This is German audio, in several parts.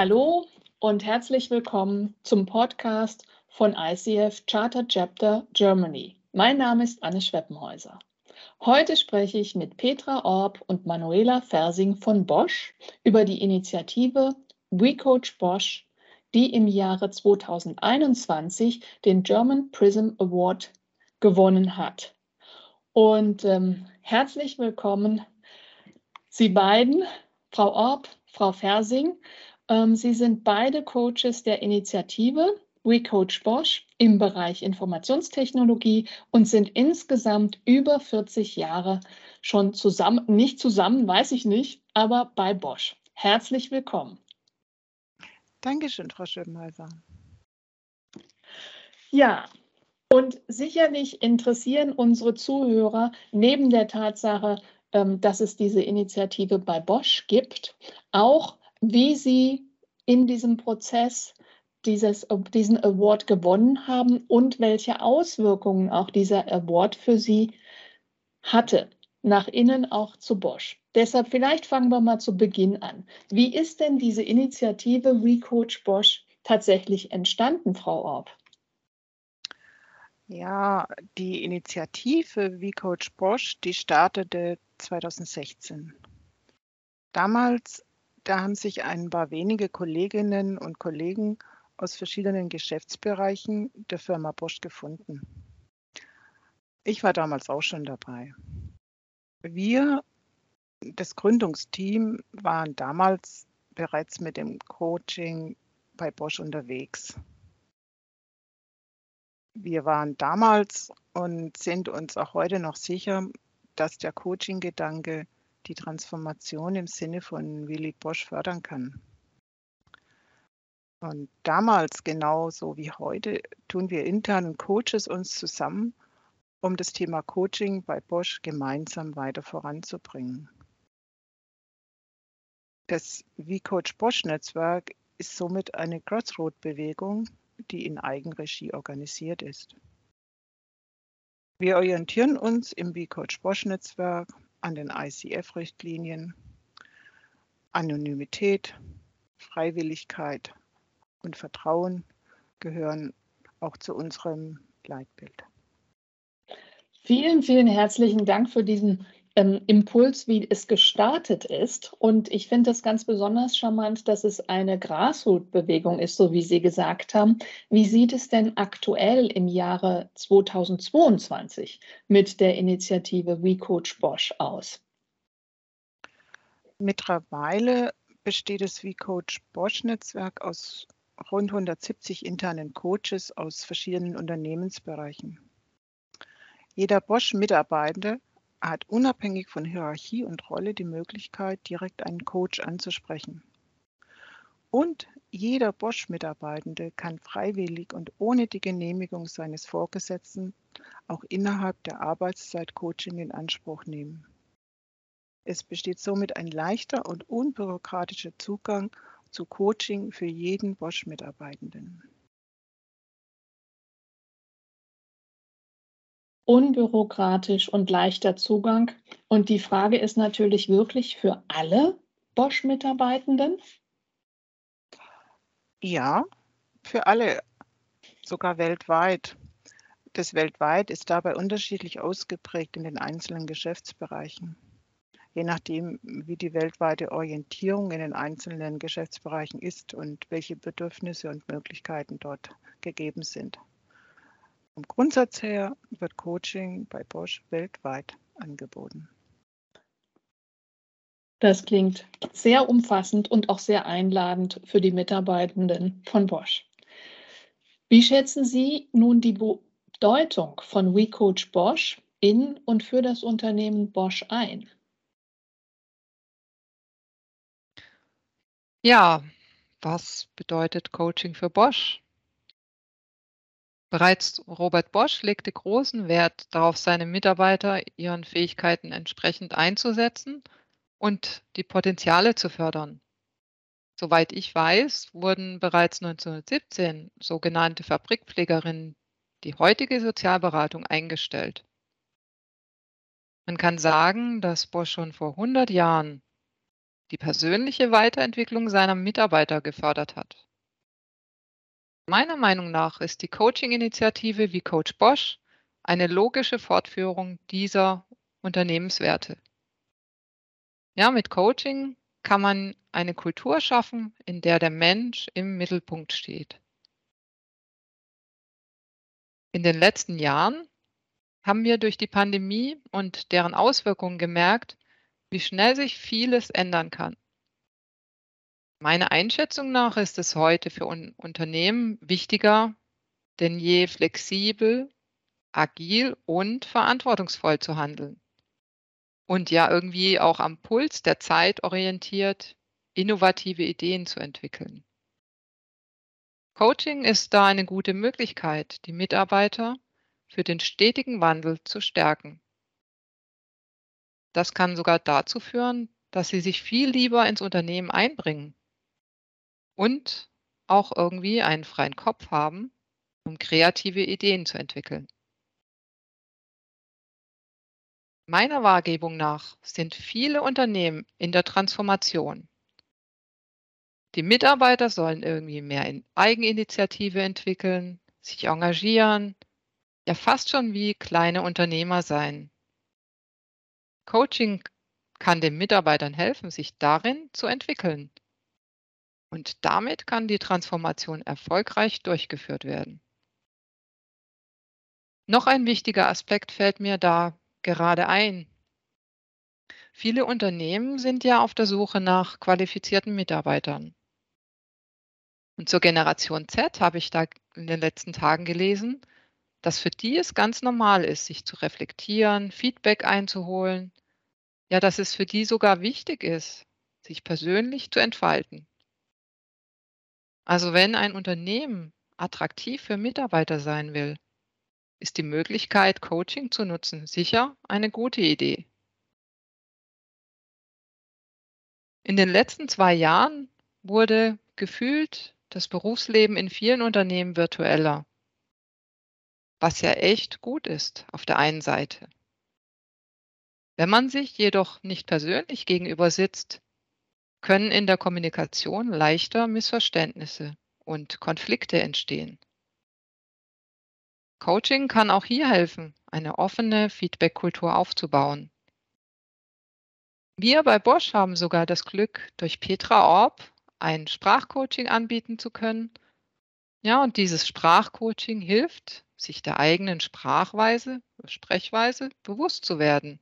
Hallo und herzlich willkommen zum Podcast von ICF Charter Chapter Germany. Mein Name ist Anne Schweppenhäuser. Heute spreche ich mit Petra Orb und Manuela Fersing von Bosch über die Initiative WeCoach Bosch, die im Jahre 2021 den German Prism Award gewonnen hat. Und ähm, herzlich willkommen, Sie beiden, Frau Orb, Frau Fersing. Ähm, Sie sind beide Coaches der Initiative WeCoach Bosch im Bereich Informationstechnologie und sind insgesamt über 40 Jahre schon zusammen, nicht zusammen, weiß ich nicht, aber bei Bosch. Herzlich willkommen. Dankeschön, Frau Schöbenhäuser. Ja, und sicherlich interessieren unsere Zuhörer neben der Tatsache, ähm, dass es diese Initiative bei Bosch gibt, auch wie Sie in diesem Prozess dieses, diesen Award gewonnen haben und welche Auswirkungen auch dieser Award für Sie hatte, nach innen auch zu Bosch. Deshalb vielleicht fangen wir mal zu Beginn an. Wie ist denn diese Initiative WeCoach Bosch tatsächlich entstanden, Frau Orb? Ja, die Initiative WeCoach Bosch, die startete 2016. Damals, da haben sich ein paar wenige Kolleginnen und Kollegen aus verschiedenen Geschäftsbereichen der Firma Bosch gefunden. Ich war damals auch schon dabei. Wir, das Gründungsteam, waren damals bereits mit dem Coaching bei Bosch unterwegs. Wir waren damals und sind uns auch heute noch sicher, dass der Coaching-Gedanke die Transformation im Sinne von Willy Bosch fördern kann. Und damals, genauso wie heute, tun wir internen Coaches uns zusammen, um das Thema Coaching bei Bosch gemeinsam weiter voranzubringen. Das V-Coach Bosch Netzwerk ist somit eine Crossroad-Bewegung, die in Eigenregie organisiert ist. Wir orientieren uns im V-Coach Bosch Netzwerk an den ICF-Richtlinien. Anonymität, Freiwilligkeit und Vertrauen gehören auch zu unserem Leitbild. Vielen, vielen herzlichen Dank für diesen ähm, Impuls, wie es gestartet ist. Und ich finde es ganz besonders charmant, dass es eine Grassroot-Bewegung ist, so wie Sie gesagt haben. Wie sieht es denn aktuell im Jahre 2022 mit der Initiative WeCoach Bosch aus? Mittlerweile besteht das WeCoach Bosch-Netzwerk aus rund 170 internen Coaches aus verschiedenen Unternehmensbereichen. Jeder Bosch-Mitarbeitende hat unabhängig von Hierarchie und Rolle die Möglichkeit, direkt einen Coach anzusprechen. Und jeder Bosch-Mitarbeitende kann freiwillig und ohne die Genehmigung seines Vorgesetzten auch innerhalb der Arbeitszeit Coaching in Anspruch nehmen. Es besteht somit ein leichter und unbürokratischer Zugang zu Coaching für jeden Bosch-Mitarbeitenden. Unbürokratisch und leichter Zugang. Und die Frage ist natürlich wirklich für alle Bosch-Mitarbeitenden? Ja, für alle, sogar weltweit. Das weltweit ist dabei unterschiedlich ausgeprägt in den einzelnen Geschäftsbereichen je nachdem, wie die weltweite Orientierung in den einzelnen Geschäftsbereichen ist und welche Bedürfnisse und Möglichkeiten dort gegeben sind. Vom Grundsatz her wird Coaching bei Bosch weltweit angeboten. Das klingt sehr umfassend und auch sehr einladend für die Mitarbeitenden von Bosch. Wie schätzen Sie nun die Bedeutung von WeCoach Bosch in und für das Unternehmen Bosch ein? Ja, was bedeutet Coaching für Bosch? Bereits Robert Bosch legte großen Wert darauf, seine Mitarbeiter ihren Fähigkeiten entsprechend einzusetzen und die Potenziale zu fördern. Soweit ich weiß, wurden bereits 1917 sogenannte Fabrikpflegerinnen die heutige Sozialberatung eingestellt. Man kann sagen, dass Bosch schon vor 100 Jahren die persönliche Weiterentwicklung seiner Mitarbeiter gefördert hat. Meiner Meinung nach ist die Coaching-Initiative wie Coach Bosch eine logische Fortführung dieser Unternehmenswerte. Ja, mit Coaching kann man eine Kultur schaffen, in der der Mensch im Mittelpunkt steht. In den letzten Jahren haben wir durch die Pandemie und deren Auswirkungen gemerkt, wie schnell sich vieles ändern kann. Meiner Einschätzung nach ist es heute für un Unternehmen wichtiger denn je flexibel, agil und verantwortungsvoll zu handeln. Und ja irgendwie auch am Puls der Zeit orientiert, innovative Ideen zu entwickeln. Coaching ist da eine gute Möglichkeit, die Mitarbeiter für den stetigen Wandel zu stärken. Das kann sogar dazu führen, dass sie sich viel lieber ins Unternehmen einbringen und auch irgendwie einen freien Kopf haben, um kreative Ideen zu entwickeln. Meiner Wahrgebung nach sind viele Unternehmen in der Transformation. Die Mitarbeiter sollen irgendwie mehr in Eigeninitiative entwickeln, sich engagieren, ja fast schon wie kleine Unternehmer sein. Coaching kann den Mitarbeitern helfen, sich darin zu entwickeln. Und damit kann die Transformation erfolgreich durchgeführt werden. Noch ein wichtiger Aspekt fällt mir da gerade ein. Viele Unternehmen sind ja auf der Suche nach qualifizierten Mitarbeitern. Und zur Generation Z habe ich da in den letzten Tagen gelesen, dass für die es ganz normal ist, sich zu reflektieren, Feedback einzuholen. Ja, dass es für die sogar wichtig ist, sich persönlich zu entfalten. Also wenn ein Unternehmen attraktiv für Mitarbeiter sein will, ist die Möglichkeit, Coaching zu nutzen, sicher eine gute Idee. In den letzten zwei Jahren wurde gefühlt das Berufsleben in vielen Unternehmen virtueller, was ja echt gut ist auf der einen Seite. Wenn man sich jedoch nicht persönlich gegenüber sitzt, können in der Kommunikation leichter Missverständnisse und Konflikte entstehen. Coaching kann auch hier helfen, eine offene Feedback-Kultur aufzubauen. Wir bei Bosch haben sogar das Glück, durch Petra Orb ein Sprachcoaching anbieten zu können. Ja, und dieses Sprachcoaching hilft, sich der eigenen Sprachweise, Sprechweise bewusst zu werden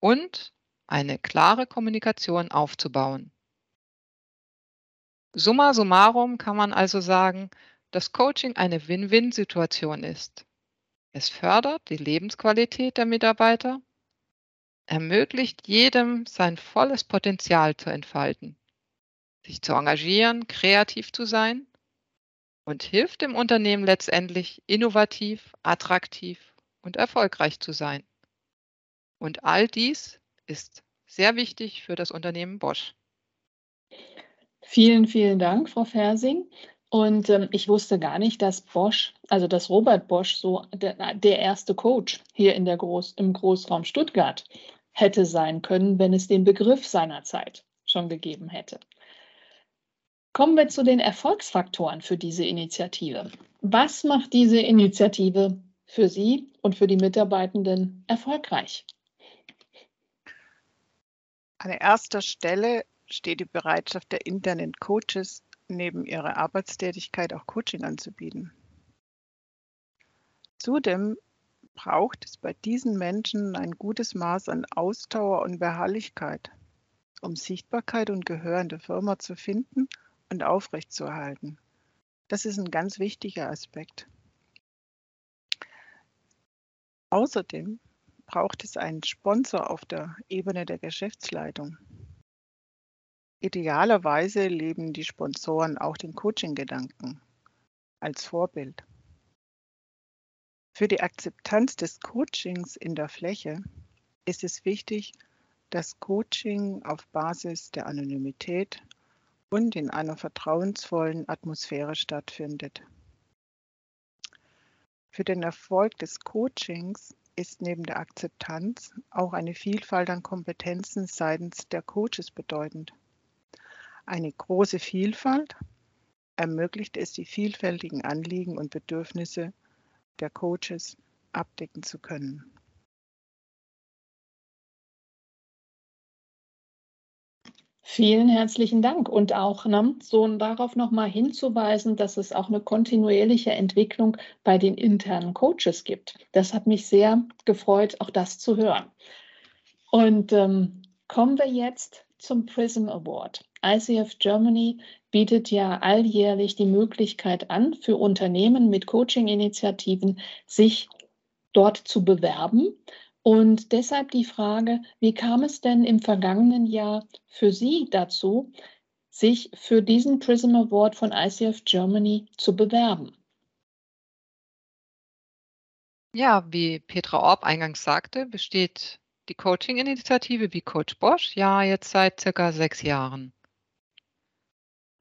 und eine klare Kommunikation aufzubauen. Summa summarum kann man also sagen, dass Coaching eine Win-Win-Situation ist. Es fördert die Lebensqualität der Mitarbeiter, ermöglicht jedem sein volles Potenzial zu entfalten, sich zu engagieren, kreativ zu sein und hilft dem Unternehmen letztendlich innovativ, attraktiv und erfolgreich zu sein. Und all dies ist sehr wichtig für das Unternehmen Bosch. Vielen, vielen Dank, Frau Fersing. Und ähm, ich wusste gar nicht, dass Bosch, also dass Robert Bosch so der, der erste Coach hier in der Groß, im Großraum Stuttgart hätte sein können, wenn es den Begriff seinerzeit schon gegeben hätte. Kommen wir zu den Erfolgsfaktoren für diese Initiative. Was macht diese Initiative für Sie und für die Mitarbeitenden erfolgreich? An erster Stelle steht die Bereitschaft der internen Coaches, neben ihrer Arbeitstätigkeit auch Coaching anzubieten. Zudem braucht es bei diesen Menschen ein gutes Maß an Ausdauer und Beharrlichkeit, um Sichtbarkeit und Gehör in der Firma zu finden und aufrechtzuerhalten. Das ist ein ganz wichtiger Aspekt. Außerdem braucht es einen Sponsor auf der Ebene der Geschäftsleitung. Idealerweise leben die Sponsoren auch den Coaching-Gedanken als Vorbild. Für die Akzeptanz des Coachings in der Fläche ist es wichtig, dass Coaching auf Basis der Anonymität und in einer vertrauensvollen Atmosphäre stattfindet. Für den Erfolg des Coachings ist neben der Akzeptanz auch eine Vielfalt an Kompetenzen seitens der Coaches bedeutend. Eine große Vielfalt ermöglicht es, die vielfältigen Anliegen und Bedürfnisse der Coaches abdecken zu können. Vielen herzlichen Dank und auch ne, so darauf nochmal hinzuweisen, dass es auch eine kontinuierliche Entwicklung bei den internen Coaches gibt. Das hat mich sehr gefreut, auch das zu hören. Und ähm, kommen wir jetzt zum Prism Award. ICF Germany bietet ja alljährlich die Möglichkeit an, für Unternehmen mit Coaching-Initiativen sich dort zu bewerben. Und deshalb die Frage, wie kam es denn im vergangenen Jahr für Sie dazu, sich für diesen Prism Award von ICF Germany zu bewerben? Ja, wie Petra Orb eingangs sagte, besteht die Coaching-Initiative wie Coach Bosch ja jetzt seit circa sechs Jahren.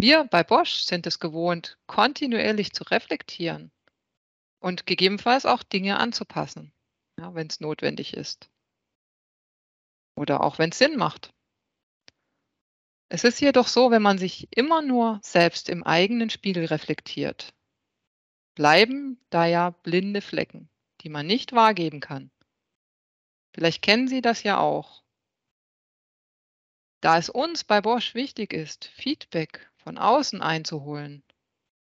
Wir bei Bosch sind es gewohnt, kontinuierlich zu reflektieren und gegebenenfalls auch Dinge anzupassen ja, wenn es notwendig ist. Oder auch wenn es Sinn macht. Es ist jedoch so, wenn man sich immer nur selbst im eigenen Spiegel reflektiert, bleiben da ja blinde Flecken, die man nicht wahrgeben kann. Vielleicht kennen Sie das ja auch. Da es uns bei Bosch wichtig ist, Feedback von außen einzuholen,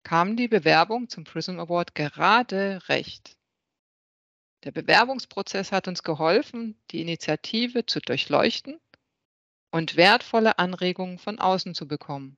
kam die Bewerbung zum Prism Award gerade recht. Der Bewerbungsprozess hat uns geholfen, die Initiative zu durchleuchten und wertvolle Anregungen von außen zu bekommen.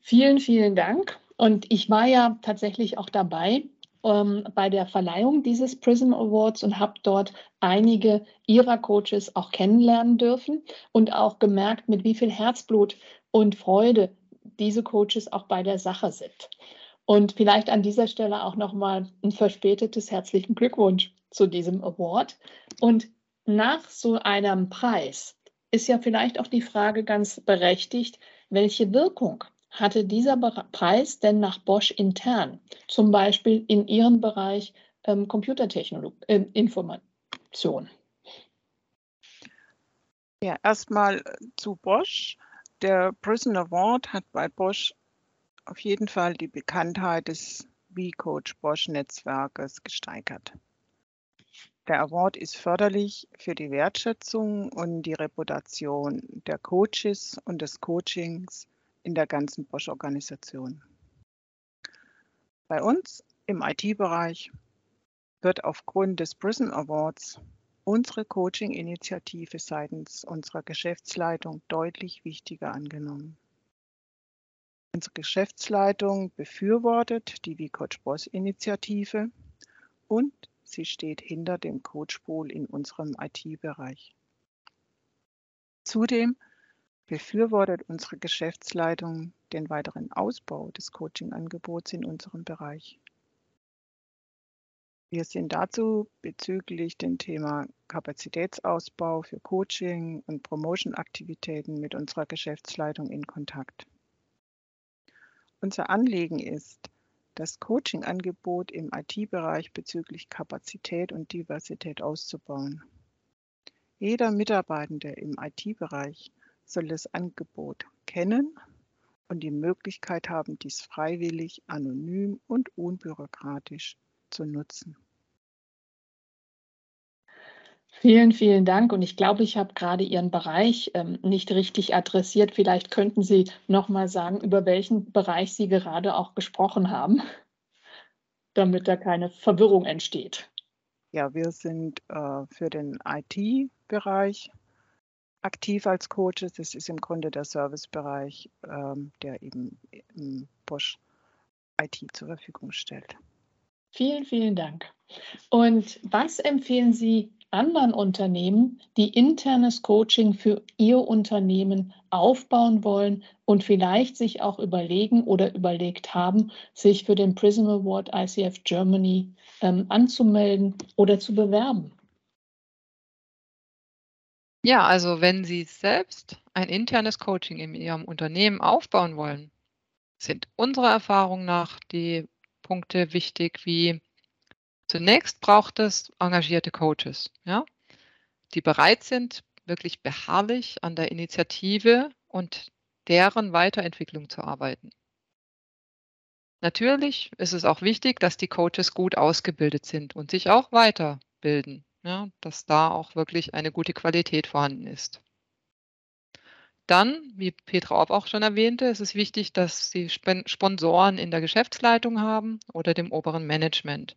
Vielen, vielen Dank. Und ich war ja tatsächlich auch dabei ähm, bei der Verleihung dieses Prism Awards und habe dort einige Ihrer Coaches auch kennenlernen dürfen und auch gemerkt, mit wie viel Herzblut und Freude diese Coaches auch bei der Sache sind. Und vielleicht an dieser Stelle auch nochmal ein verspätetes herzlichen Glückwunsch zu diesem Award. Und nach so einem Preis ist ja vielleicht auch die Frage ganz berechtigt, welche Wirkung hatte dieser Preis denn nach Bosch intern, zum Beispiel in Ihrem Bereich ähm, Computertechnologie, äh, Information? Ja, erstmal zu Bosch. Der Prison Award hat bei Bosch auf jeden Fall die Bekanntheit des V-Coach Bosch-Netzwerkes gesteigert. Der Award ist förderlich für die Wertschätzung und die Reputation der Coaches und des Coachings in der ganzen Bosch-Organisation. Bei uns im IT-Bereich wird aufgrund des Prism Awards unsere Coaching-Initiative seitens unserer Geschäftsleitung deutlich wichtiger angenommen. Unsere Geschäftsleitung befürwortet die wie Coach Boss Initiative und sie steht hinter dem Coach Pool in unserem IT-Bereich. Zudem befürwortet unsere Geschäftsleitung den weiteren Ausbau des Coaching-Angebots in unserem Bereich. Wir sind dazu bezüglich dem Thema Kapazitätsausbau für Coaching und Promotion-Aktivitäten mit unserer Geschäftsleitung in Kontakt. Unser Anliegen ist, das Coaching-Angebot im IT-Bereich bezüglich Kapazität und Diversität auszubauen. Jeder Mitarbeitende im IT-Bereich soll das Angebot kennen und die Möglichkeit haben, dies freiwillig, anonym und unbürokratisch zu nutzen. Vielen, vielen Dank. Und ich glaube, ich habe gerade Ihren Bereich ähm, nicht richtig adressiert. Vielleicht könnten Sie noch mal sagen, über welchen Bereich Sie gerade auch gesprochen haben, damit da keine Verwirrung entsteht. Ja, wir sind äh, für den IT-Bereich aktiv als Coaches. Das ist im Grunde der Servicebereich, ähm, der eben im Bosch IT zur Verfügung stellt. Vielen, vielen Dank. Und was empfehlen Sie anderen Unternehmen, die internes Coaching für ihr Unternehmen aufbauen wollen und vielleicht sich auch überlegen oder überlegt haben, sich für den Prism Award ICF Germany ähm, anzumelden oder zu bewerben? Ja, also wenn Sie selbst ein internes Coaching in Ihrem Unternehmen aufbauen wollen, sind unserer Erfahrung nach die Punkte wichtig wie Zunächst braucht es engagierte Coaches, ja, die bereit sind, wirklich beharrlich an der Initiative und deren Weiterentwicklung zu arbeiten. Natürlich ist es auch wichtig, dass die Coaches gut ausgebildet sind und sich auch weiterbilden, ja, dass da auch wirklich eine gute Qualität vorhanden ist. Dann, wie Petra Orb auch schon erwähnte, ist es wichtig, dass sie Sponsoren in der Geschäftsleitung haben oder dem oberen Management.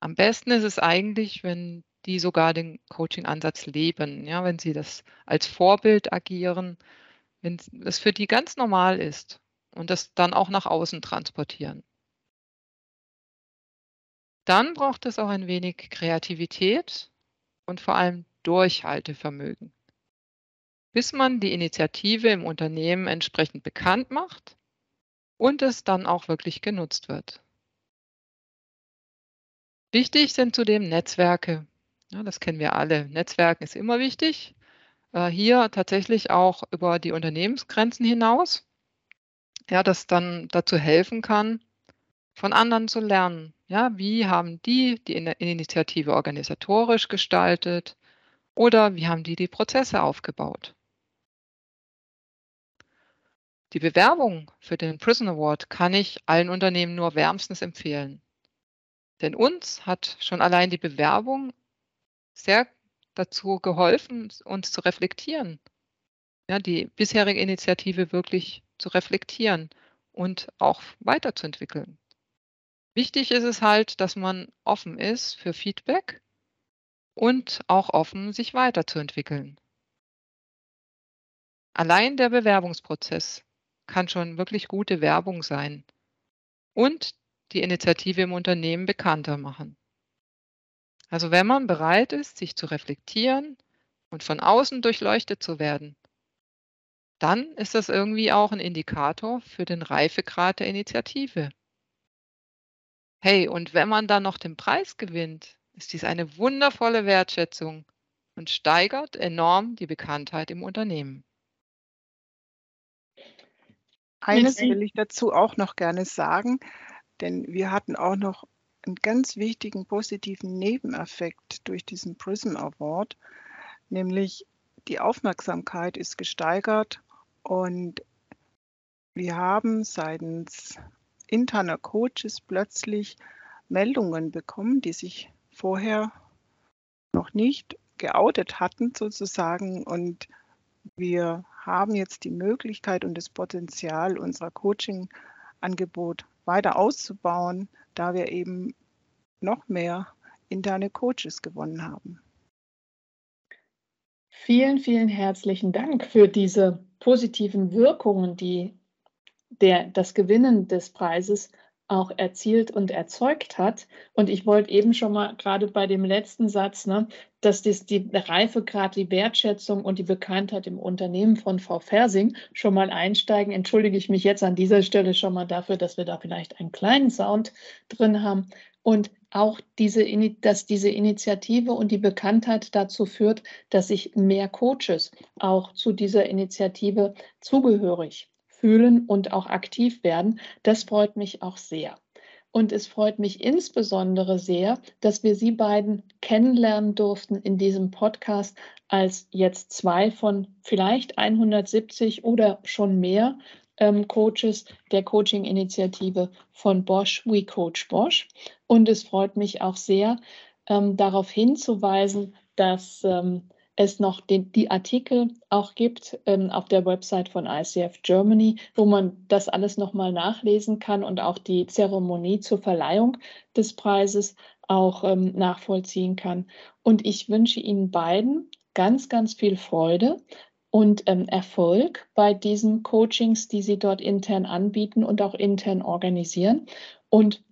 Am besten ist es eigentlich, wenn die sogar den Coaching-Ansatz leben, ja, wenn sie das als Vorbild agieren, wenn es für die ganz normal ist und das dann auch nach außen transportieren. Dann braucht es auch ein wenig Kreativität und vor allem Durchhaltevermögen, bis man die Initiative im Unternehmen entsprechend bekannt macht und es dann auch wirklich genutzt wird. Wichtig sind zudem Netzwerke. Ja, das kennen wir alle. Netzwerken ist immer wichtig. Äh, hier tatsächlich auch über die Unternehmensgrenzen hinaus. Ja, das dann dazu helfen kann, von anderen zu lernen. Ja, wie haben die die Initiative organisatorisch gestaltet oder wie haben die die Prozesse aufgebaut? Die Bewerbung für den Prison Award kann ich allen Unternehmen nur wärmstens empfehlen. Denn uns hat schon allein die Bewerbung sehr dazu geholfen, uns zu reflektieren. Ja, die bisherige Initiative wirklich zu reflektieren und auch weiterzuentwickeln. Wichtig ist es halt, dass man offen ist für Feedback und auch offen, sich weiterzuentwickeln. Allein der Bewerbungsprozess kann schon wirklich gute Werbung sein und die Initiative im Unternehmen bekannter machen. Also wenn man bereit ist, sich zu reflektieren und von außen durchleuchtet zu werden, dann ist das irgendwie auch ein Indikator für den Reifegrad der Initiative. Hey, und wenn man dann noch den Preis gewinnt, ist dies eine wundervolle Wertschätzung und steigert enorm die Bekanntheit im Unternehmen. Eines will ich dazu auch noch gerne sagen, denn wir hatten auch noch einen ganz wichtigen positiven Nebeneffekt durch diesen Prism Award, nämlich die Aufmerksamkeit ist gesteigert und wir haben seitens interner Coaches plötzlich Meldungen bekommen, die sich vorher noch nicht geoutet hatten sozusagen. Und wir haben jetzt die Möglichkeit und das Potenzial, unser Coaching-Angebot weiter auszubauen, da wir eben noch mehr interne Coaches gewonnen haben. Vielen, vielen herzlichen Dank für diese positiven Wirkungen, die der, das Gewinnen des Preises auch erzielt und erzeugt hat. Und ich wollte eben schon mal gerade bei dem letzten Satz, ne, dass dies, die Reifegrad, die Wertschätzung und die Bekanntheit im Unternehmen von Frau Fersing schon mal einsteigen. Entschuldige ich mich jetzt an dieser Stelle schon mal dafür, dass wir da vielleicht einen kleinen Sound drin haben. Und auch diese, dass diese Initiative und die Bekanntheit dazu führt, dass sich mehr Coaches auch zu dieser Initiative zugehörig fühlen und auch aktiv werden. Das freut mich auch sehr. Und es freut mich insbesondere sehr, dass wir Sie beiden kennenlernen durften in diesem Podcast als jetzt zwei von vielleicht 170 oder schon mehr ähm, Coaches der Coaching-Initiative von Bosch, We Coach Bosch. Und es freut mich auch sehr, ähm, darauf hinzuweisen, dass ähm, es noch den, die Artikel auch gibt ähm, auf der Website von ICF Germany, wo man das alles nochmal nachlesen kann und auch die Zeremonie zur Verleihung des Preises auch ähm, nachvollziehen kann. Und ich wünsche Ihnen beiden ganz, ganz viel Freude und ähm, Erfolg bei diesen Coachings, die Sie dort intern anbieten und auch intern organisieren. Und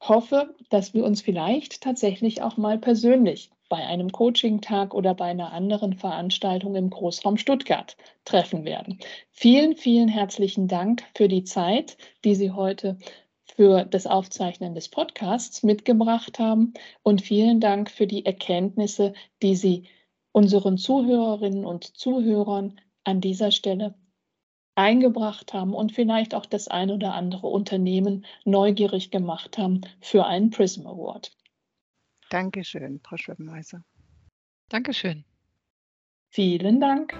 hoffe, dass wir uns vielleicht tatsächlich auch mal persönlich bei einem Coaching-Tag oder bei einer anderen Veranstaltung im Großraum Stuttgart treffen werden. Vielen, vielen herzlichen Dank für die Zeit, die Sie heute für das Aufzeichnen des Podcasts mitgebracht haben und vielen Dank für die Erkenntnisse, die Sie unseren Zuhörerinnen und Zuhörern an dieser Stelle eingebracht haben und vielleicht auch das ein oder andere Unternehmen neugierig gemacht haben für einen Prism Award. Dankeschön, Frau Schweppenheiser. Dankeschön. Vielen Dank.